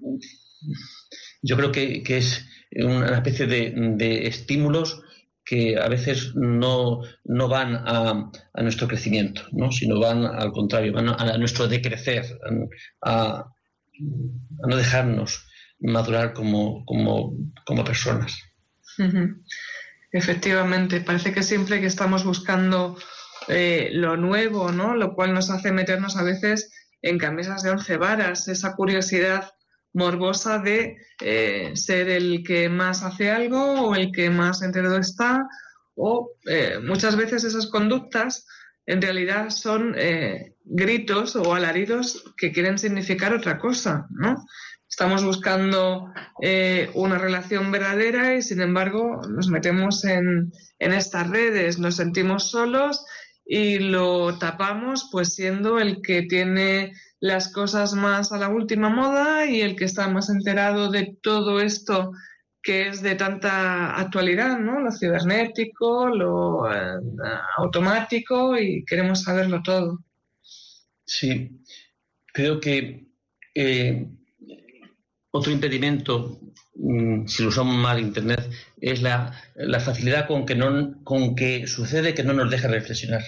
yo creo que, es una especie de, estímulos que a veces no, van a, nuestro crecimiento, ¿no? sino van al contrario, van a, nuestro decrecer, a, no dejarnos madurar como, personas. Efectivamente, parece que siempre que estamos buscando eh, lo nuevo, ¿no? Lo cual nos hace meternos a veces en camisas de once varas, esa curiosidad morbosa de eh, ser el que más hace algo o el que más enterado está, o eh, muchas veces esas conductas en realidad son eh, gritos o alaridos que quieren significar otra cosa, ¿no? Estamos buscando una relación verdadera y sin embargo nos metemos en, en estas redes, nos sentimos solos y lo tapamos pues siendo el que tiene las cosas más a la última moda y el que está más enterado de todo esto que es de tanta actualidad, ¿no? Lo cibernético, lo eh, automático y queremos saberlo todo. Sí, creo que eh, otro impedimento, mm, si lo usamos mal Internet, es la, facilidad con que, no, con que sucede que no nos deja reflexionar.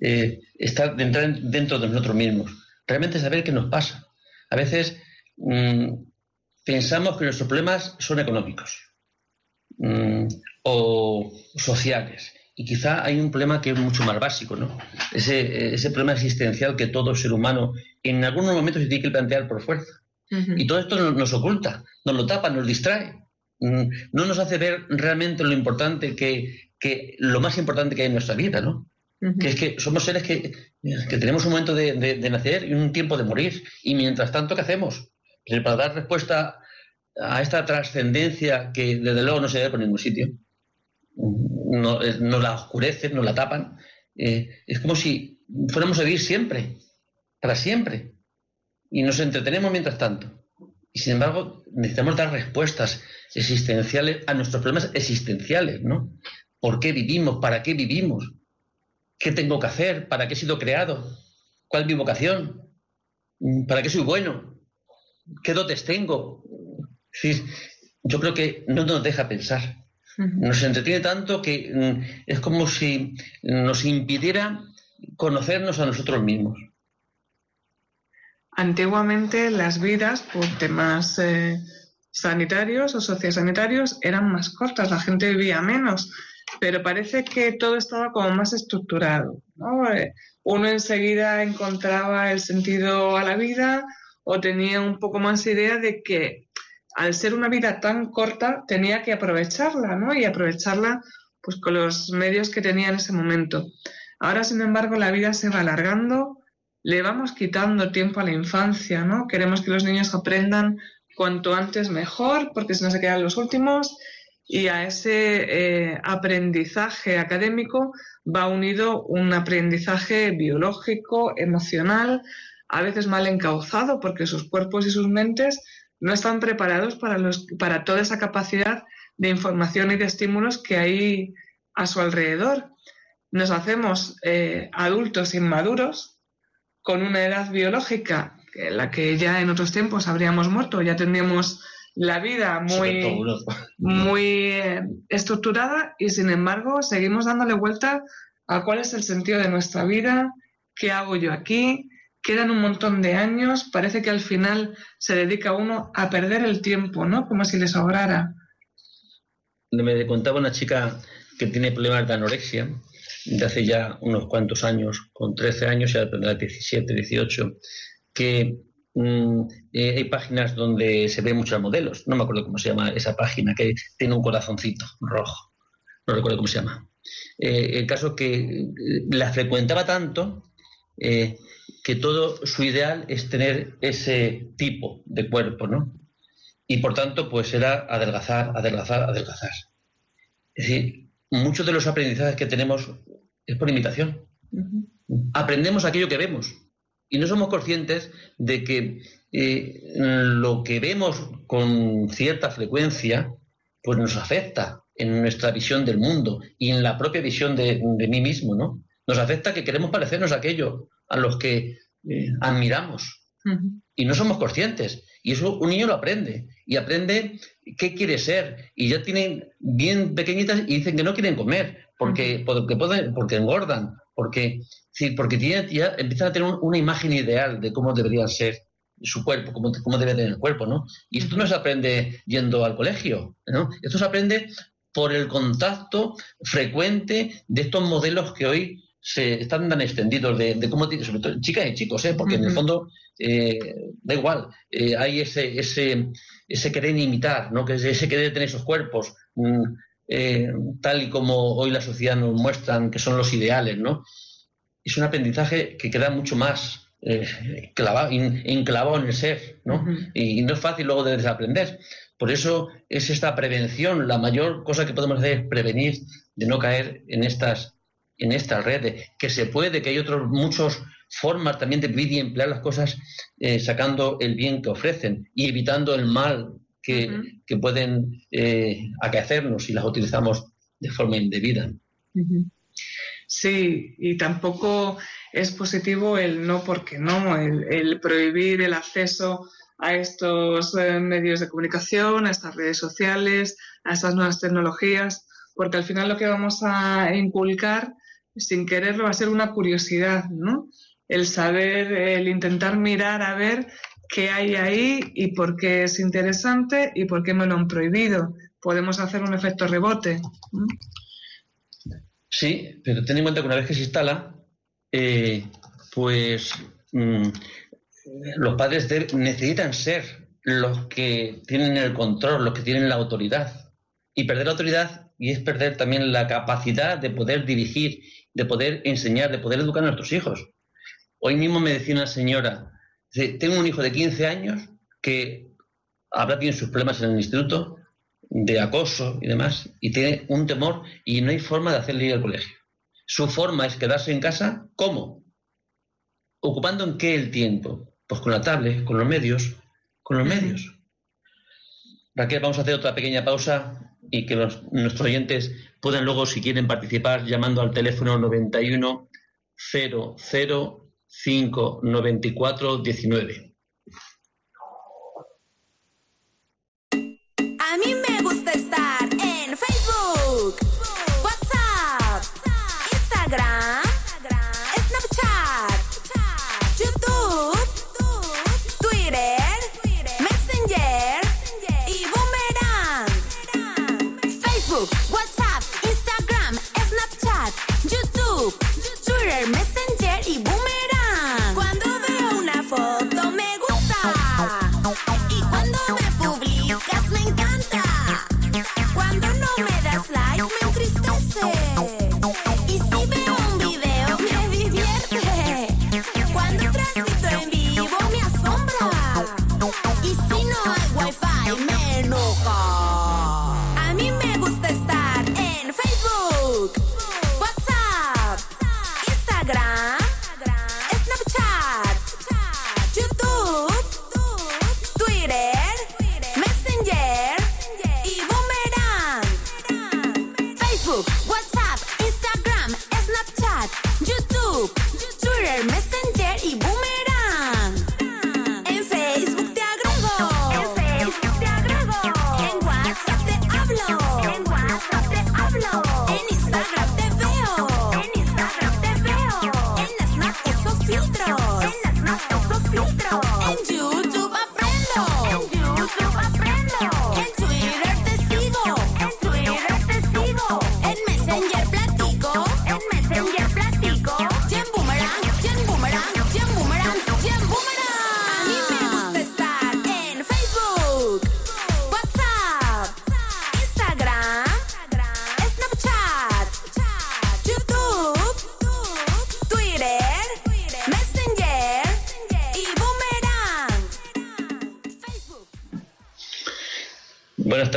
Eh, estar dentro de nosotros mismos, realmente saber qué nos pasa. A veces mm, pensamos que nuestros problemas son económicos mm, o sociales. Y quizá hay un problema que es mucho más básico, ¿no? Ese, ese problema existencial que todo ser humano en algunos momentos se tiene que plantear por fuerza. Y todo esto nos, oculta, nos lo tapa, nos distrae. Mm, no nos hace ver realmente lo importante que, que, lo más importante que hay en nuestra vida, ¿no? Que es que somos seres que, tenemos un momento de, nacer y un tiempo de morir. Y mientras tanto, ¿qué hacemos? Pues para dar respuesta a esta trascendencia que desde luego no se ve por ningún sitio, no, nos la oscurecen, nos la tapan. Eh, es como si fuéramos a vivir siempre, para siempre. Y nos entretenemos mientras tanto. Y sin embargo, necesitamos dar respuestas existenciales a nuestros problemas existenciales, ¿no? ¿Por qué vivimos? ¿Para qué vivimos? ¿Qué tengo que hacer? ¿Para qué he sido creado? ¿Cuál es mi vocación? ¿Para qué soy bueno? ¿Qué dotes tengo? yo creo que no nos deja pensar. Nos entretiene tanto que mm, es como si nos impidiera conocernos a nosotros mismos. antiguamente las vidas por temas eh, sanitarios o sociosanitarios eran más cortas, la gente vivía menos, pero parece que todo estaba como más estructurado. Eh, uno enseguida encontraba el sentido a la vida o tenía un poco más idea de que al ser una vida tan corta tenía que aprovecharla, ¿no? Y aprovecharla pues con los medios que tenía en ese momento. Ahora, sin embargo, la vida se va alargando, le vamos quitando tiempo a la infancia, ¿no? Queremos que los niños aprendan cuanto antes mejor, porque si no se quedan los últimos, y a ese eh, aprendizaje académico va unido un aprendizaje biológico, emocional, a veces mal encauzado, porque sus cuerpos y sus mentes no están preparados para, los, para toda esa capacidad de información y de estímulos que hay a su alrededor. Nos hacemos eh, adultos inmaduros con una edad biológica en la que ya en otros tiempos habríamos muerto, ya tendríamos la vida muy, muy eh, estructurada y sin embargo seguimos dándole vuelta a cuál es el sentido de nuestra vida, qué hago yo aquí, quedan un montón de años, parece que al final se dedica uno a perder el tiempo, ¿no? Como si le sobrara. Me contaba una chica que tiene problemas de anorexia de hace ya unos cuantos años, con 13 años, ya tendrá 17, 18, que mm, eh, hay páginas donde se ven muchos modelos. No me acuerdo cómo se llama esa página, que tiene un corazoncito rojo. No recuerdo cómo se llama. Eh, el caso que eh, la frecuentaba tanto que todo su ideal es tener ese tipo de cuerpo, ¿no? Y por tanto, pues era adelgazar, adelgazar, adelgazar. Es decir, muchos de los aprendizajes que tenemos es por imitación. Aprendemos aquello que vemos y no somos conscientes de que eh, lo que vemos con cierta frecuencia pues nos afecta en nuestra visión del mundo y en la propia visión de, mí mismo, ¿no? Nos afecta que queremos parecernos a aquello a los que eh, admiramos. Y no somos conscientes. Y eso un niño lo aprende. Y aprende qué quiere ser. Y ya tienen bien pequeñitas y dicen que no quieren comer porque, porque, pueden, porque engordan, porque, sí, porque tiene, ya empiezan a tener una imagen ideal de cómo debería ser su cuerpo, cómo, cómo debe tener el cuerpo, ¿no? Y esto no se aprende yendo al colegio, ¿no? Esto se aprende por el contacto frecuente de estos modelos que hoy se están tan extendidos de, de cómo sobre todo chicas y chicos, ¿eh? porque en el fondo eh, da igual, eh, hay ese, ese, ese querer imitar, ¿no? que ese querer tener esos cuerpos, mm, eh, tal y como hoy la sociedad nos muestra que son los ideales, ¿no? Es un aprendizaje que queda mucho más eh, clavado, enclavado en el ser, ¿no? y, no es fácil luego de desaprender. Por eso es esta prevención, la mayor cosa que podemos hacer es prevenir de no caer en estas, en estas redes, que se puede, que hay otros muchos formas también de vivir y emplear las cosas eh, sacando el bien que ofrecen y evitando el mal que, pueden eh, acaecernos si las utilizamos de forma indebida. Sí, y tampoco es positivo el no porque no, el, prohibir el acceso a estos eh, medios de comunicación, a estas redes sociales, a estas nuevas tecnologías, porque al final lo que vamos a inculcar sin quererlo va a ser una curiosidad, ¿no? El saber, el intentar mirar a ver qué hay ahí y por qué es interesante y por qué me lo han prohibido. Podemos hacer un efecto rebote. Sí, pero ten en cuenta que una vez que se instala, eh, pues mm, los padres necesitan ser los que tienen el control, los que tienen la autoridad. Y perder la autoridad y es perder también la capacidad de poder dirigir, de poder enseñar, de poder educar a nuestros hijos. Hoy mismo me decía una señora, tengo un hijo de 15 años que habrá tenido sus problemas en el instituto de acoso y demás, y tiene un temor y no hay forma de hacerle ir al colegio. Su forma es quedarse en casa, ¿cómo? ¿Ocupando en qué el tiempo? Pues con la tablet, con los medios, con los medios. Raquel, vamos a hacer otra pequeña pausa y que nuestros oyentes puedan luego, si quieren participar, llamando al teléfono 91 00 5 94 19.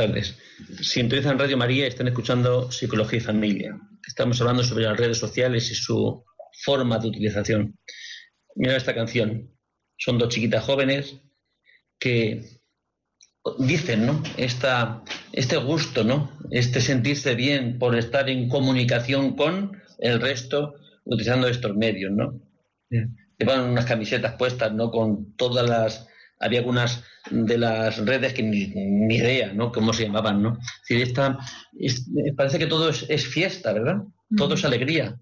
Tardes. Sintonizan Radio María y están escuchando Psicología y Familia. Estamos hablando sobre las redes sociales y su forma de utilización. Mira esta canción. Son dos chiquitas jóvenes que dicen, ¿no? Esta, este gusto, ¿no? Este sentirse bien por estar en comunicación con el resto utilizando estos medios, ¿no? Llevan unas camisetas puestas, ¿no? Con todas las había algunas de las redes que ni, ni idea, ¿no? Cómo se llamaban, ¿no? Es decir, esta, es- parece que todo es, es fiesta, ¿verdad? Todo es alegría,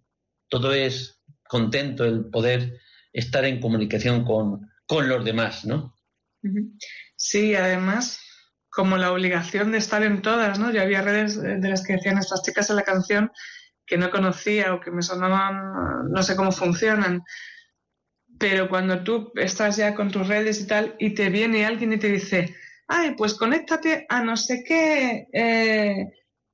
todo es contento el poder estar en comunicación con, con los demás, ¿no? Sí, además, como la obligación de estar en todas, ¿no? Yo había redes eh, de las que decían estas chicas en la canción que no conocía o que me sonaban, eh, no sé cómo funcionan. Pero cuando tú estás ya con tus redes y tal, y te viene alguien y te dice, ay, pues conéctate a no sé qué eh,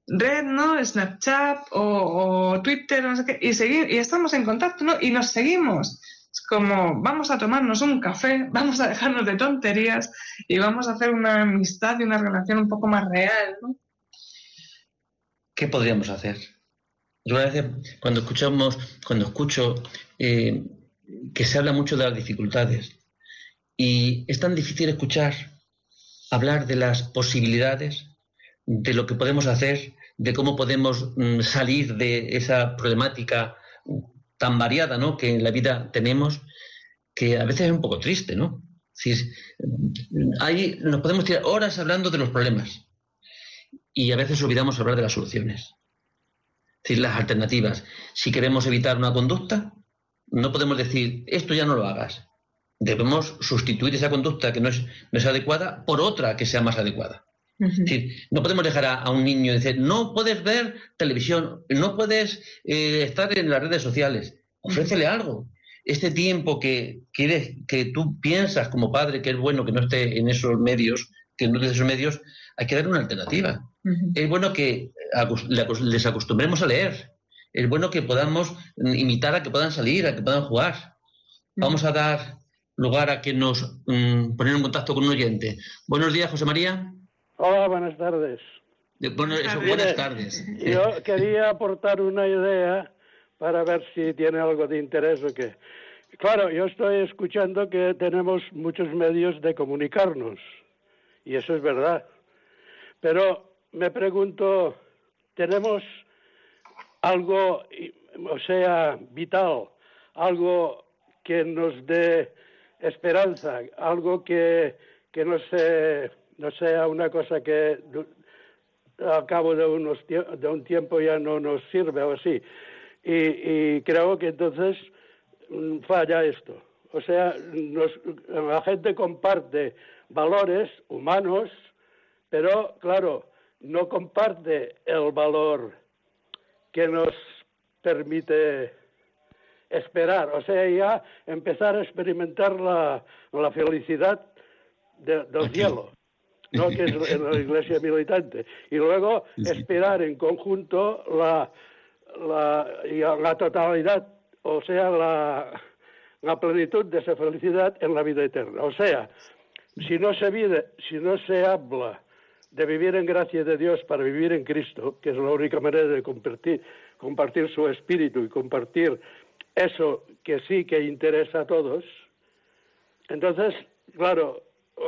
red, ¿no? Snapchat o, Twitter, no sé qué, y, seguir, y estamos en contacto, ¿no? Y nos seguimos. Es como, vamos a tomarnos un café, <laughs> vamos a dejarnos de tonterías y vamos a hacer una amistad y una relación un poco más real, ¿no? ¿Qué podríamos hacer? Yo a veces cuando escuchamos, cuando escucho eh, que se habla mucho de las dificultades y es tan difícil escuchar hablar de las posibilidades, de lo que podemos hacer, de cómo podemos mm, salir de esa problemática tan variada ¿no? que en la vida tenemos, que a veces es un poco triste, ¿no? Es decir, ahí nos podemos tirar horas hablando de los problemas y a veces olvidamos hablar de las soluciones. Es decir, las alternativas. Si queremos evitar una conducta, no podemos decir, esto ya no lo hagas. Debemos sustituir esa conducta que no es, no es adecuada por otra que sea más adecuada. Es decir, no podemos dejar a, a un niño y decir, no puedes ver televisión, no puedes eh, estar en las redes sociales. Ofrécele algo. Este tiempo que, quieres, que tú piensas como padre que es bueno que no esté en esos medios, que no esté en esos medios, hay que darle una alternativa. Es bueno que les acostumbremos a leer. Es bueno que podamos mm, imitar a que puedan salir, a que puedan jugar. Vamos a dar lugar a que nos mm, poner en contacto con un oyente. Buenos días, José María. Hola, buenas tardes. De- bueno, eso, tardes. buenas tardes. <laughs> Yo quería aportar una idea para ver si tiene algo de interés o qué. Claro, yo estoy escuchando que tenemos muchos medios de comunicarnos, y eso es verdad. Pero me pregunto, ¿tenemos algo, o sea, vital, algo que nos dé esperanza, algo que, que no, se, no sea una cosa que al cabo de, unos de un tiempo ya no nos sirve o así. Y, y creo que entonces mm, falla esto. O sea, nos- la gente comparte valores humanos, pero claro, no comparte el valor que nos permite esperar, o sea, ya empezar a experimentar la, la felicidad de- del Aquí. cielo, ¿no? que es en la <laughs> iglesia militante. Y luego esperar en conjunto la, la, la totalidad, o sea, la, la plenitud de esa felicidad en la vida eterna. O sea, si no se vive, si no se habla de vivir en gracia de Dios para vivir en Cristo, que es la única manera de compartir, compartir su espíritu y compartir eso que sí que interesa a todos, entonces, claro,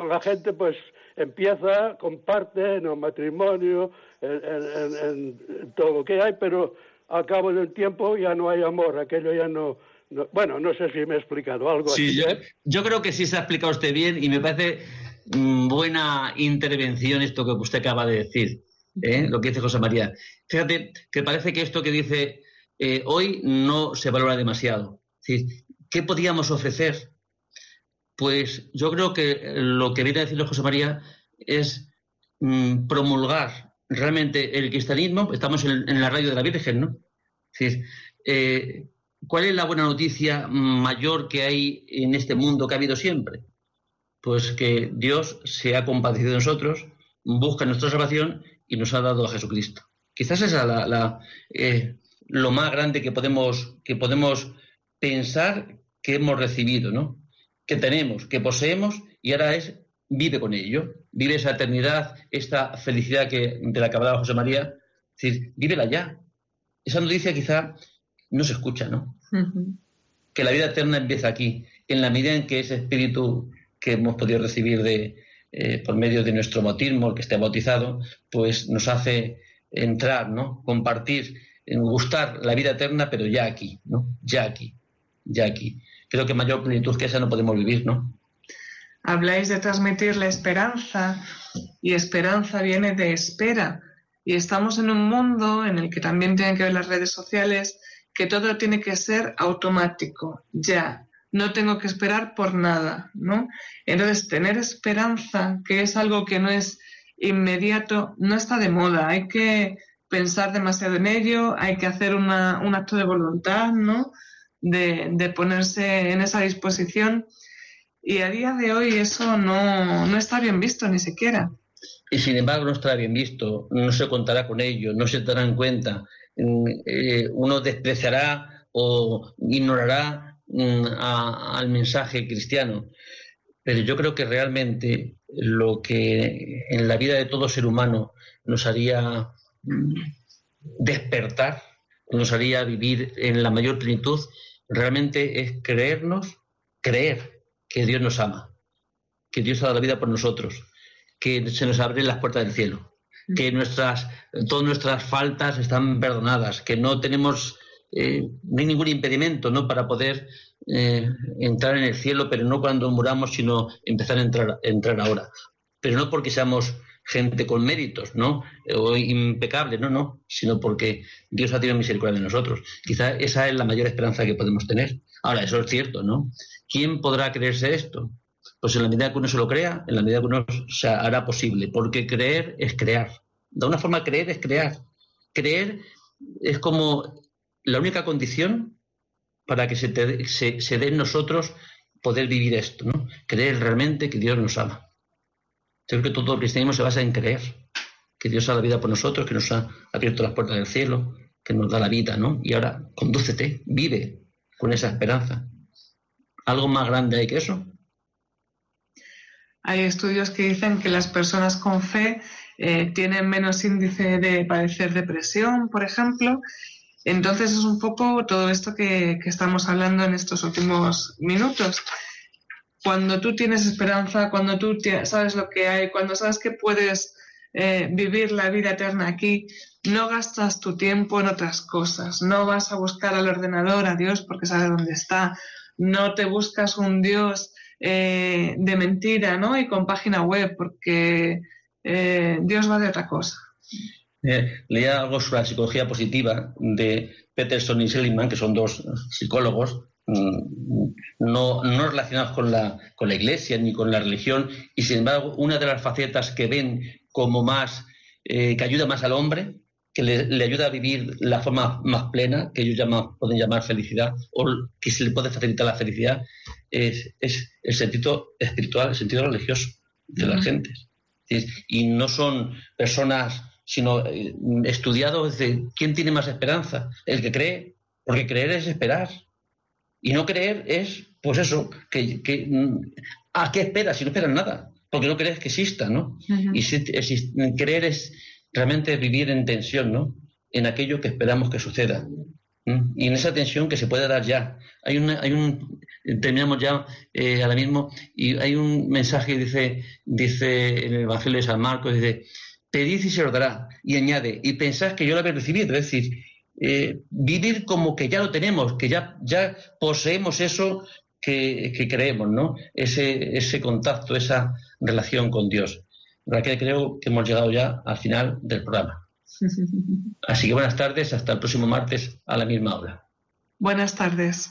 la gente pues empieza, comparte en el matrimonio, en, en- en- en todo lo que hay, pero al cabo de un tiempo ya no hay amor, aquello ya no... no- bueno, no sé si me he explicado algo Sí, así. yo, yo creo que sí se ha explicado usted bien y me parece buena intervención esto que usted acaba de decir, ¿eh? lo que dice José María. Fíjate que parece que esto que dice eh, hoy no se valora demasiado. ¿Qué podíamos ofrecer? Pues yo creo que lo que viene a decirle José María es mm, promulgar realmente el cristianismo. Estamos en, en la radio de la Virgen, ¿no? Es decir, eh, ¿cuál es la buena noticia mayor que hay en este mundo que ha habido siempre? Pues que Dios se ha compadecido de nosotros, busca nuestra salvación y nos ha dado a Jesucristo. Quizás esa es la, la, eh, lo más grande que podemos, que podemos pensar que hemos recibido, ¿no? que tenemos, que poseemos, y ahora es vive con ello, vive esa eternidad, esta felicidad que, de la que hablaba José María, es decir, vívela ya. Esa noticia quizá no se escucha, ¿no? Que la vida eterna empieza aquí, en la medida en que ese espíritu que hemos podido recibir de, eh, por medio de nuestro bautismo, el que esté bautizado, pues nos hace entrar, ¿no? Compartir, gustar la vida eterna, pero ya aquí, ¿no? Ya aquí, ya aquí. Creo que mayor plenitud que esa no podemos vivir, ¿no? Habláis de transmitir la esperanza y esperanza viene de espera. Y estamos en un mundo en el que también tienen que ver las redes sociales, que todo tiene que ser automático, ya. No tengo que esperar por nada, ¿no? Entonces, tener esperanza, que es algo que no es inmediato, no está de moda. Hay que pensar demasiado en ello, hay que hacer una- un acto de voluntad, ¿no? De, de ponerse en esa disposición. Y a día de hoy eso no, no está bien visto ni siquiera. y sin embargo no estará bien visto, no se contará con ello, no se dará en cuenta, mm, eh, uno despreciará o ignorará a- al mensaje cristiano. Pero yo creo que realmente lo que en la vida de todo ser humano nos haría mm, despertar, nos haría vivir en la mayor plenitud, realmente es creernos, creer que Dios nos ama, que Dios ha dado la vida por nosotros, que se nos abren las puertas del cielo, que nuestras, todas nuestras faltas están perdonadas, que no tenemos, eh, no hay ningún impedimento ¿no? para poder eh, entrar en el cielo, pero no cuando muramos, sino empezar a entrar, entrar ahora. Pero no porque seamos gente con méritos, ¿no? O impecable, no, no, sino porque Dios ha tenido misericordia de nosotros. Quizá esa es la mayor esperanza que podemos tener. Ahora, eso es cierto, ¿no? ¿Quién podrá creerse esto? Pues en la medida que uno se lo crea, en la medida que uno se hará posible, porque creer es crear. De una forma, creer es crear. Creer es como la única condición para que se, te- se, dé en nosotros poder vivir esto, ¿no? Creer realmente que Dios nos ama. Creo que todo cristianismo se basa en creer que Dios ha la vida por nosotros, que nos ha abierto las puertas del cielo, que nos da la vida, ¿no? Y ahora, condúcete, vive con esa esperanza. ¿Algo más grande hay que eso? Hay estudios que dicen que las personas con fe eh, tienen menos índice de padecer depresión, por ejemplo. Entonces es un poco todo esto que, estamos hablando en estos últimos minutos. Cuando tú tienes esperanza, cuando tú sabes lo que hay, cuando sabes que puedes eh, vivir la vida eterna aquí, no gastas tu tiempo en otras cosas, no vas a buscar al ordenador a Dios porque sabes dónde está, no te buscas un Dios eh, de mentira, ¿no? Y con página web, porque eh, Dios va de otra cosa. Eh, leía algo sobre la psicología positiva de Peterson y Seligman, que son dos psicólogos mm, no, no relacionados con la, con la iglesia ni con la religión, y sin embargo, una de las facetas que ven como más, eh, que ayuda más al hombre, que le, ayuda a vivir la forma más plena, que ellos llaman, pueden llamar felicidad, o que se le puede facilitar la felicidad, es, el sentido espiritual, el sentido religioso de la gente. Y no son personas, sino eh, estudiados de quién tiene más esperanza, el que cree, porque creer es esperar. Y no creer es, pues eso, que, ¿a qué esperas si no esperas nada? Porque no crees que exista, ¿no? Y si, creer es realmente vivir en tensión, ¿no? En aquello que esperamos que suceda. Y en esa tensión que se puede dar ya. Hay, una, hay un, terminamos ya eh, ahora mismo, y hay un mensaje que dice, dice en el Evangelio de San Marcos, dice, pedid y se os dará, y añade, y pensás que yo lo había recibido, es decir, eh, vivir como que ya lo tenemos, que ya, ya poseemos eso que, que creemos, ¿no? Ese, ese contacto, esa relación con Dios. Raquel, creo que hemos llegado ya al final del programa. <laughs> Así que buenas tardes, hasta el próximo martes a la misma hora. Buenas tardes.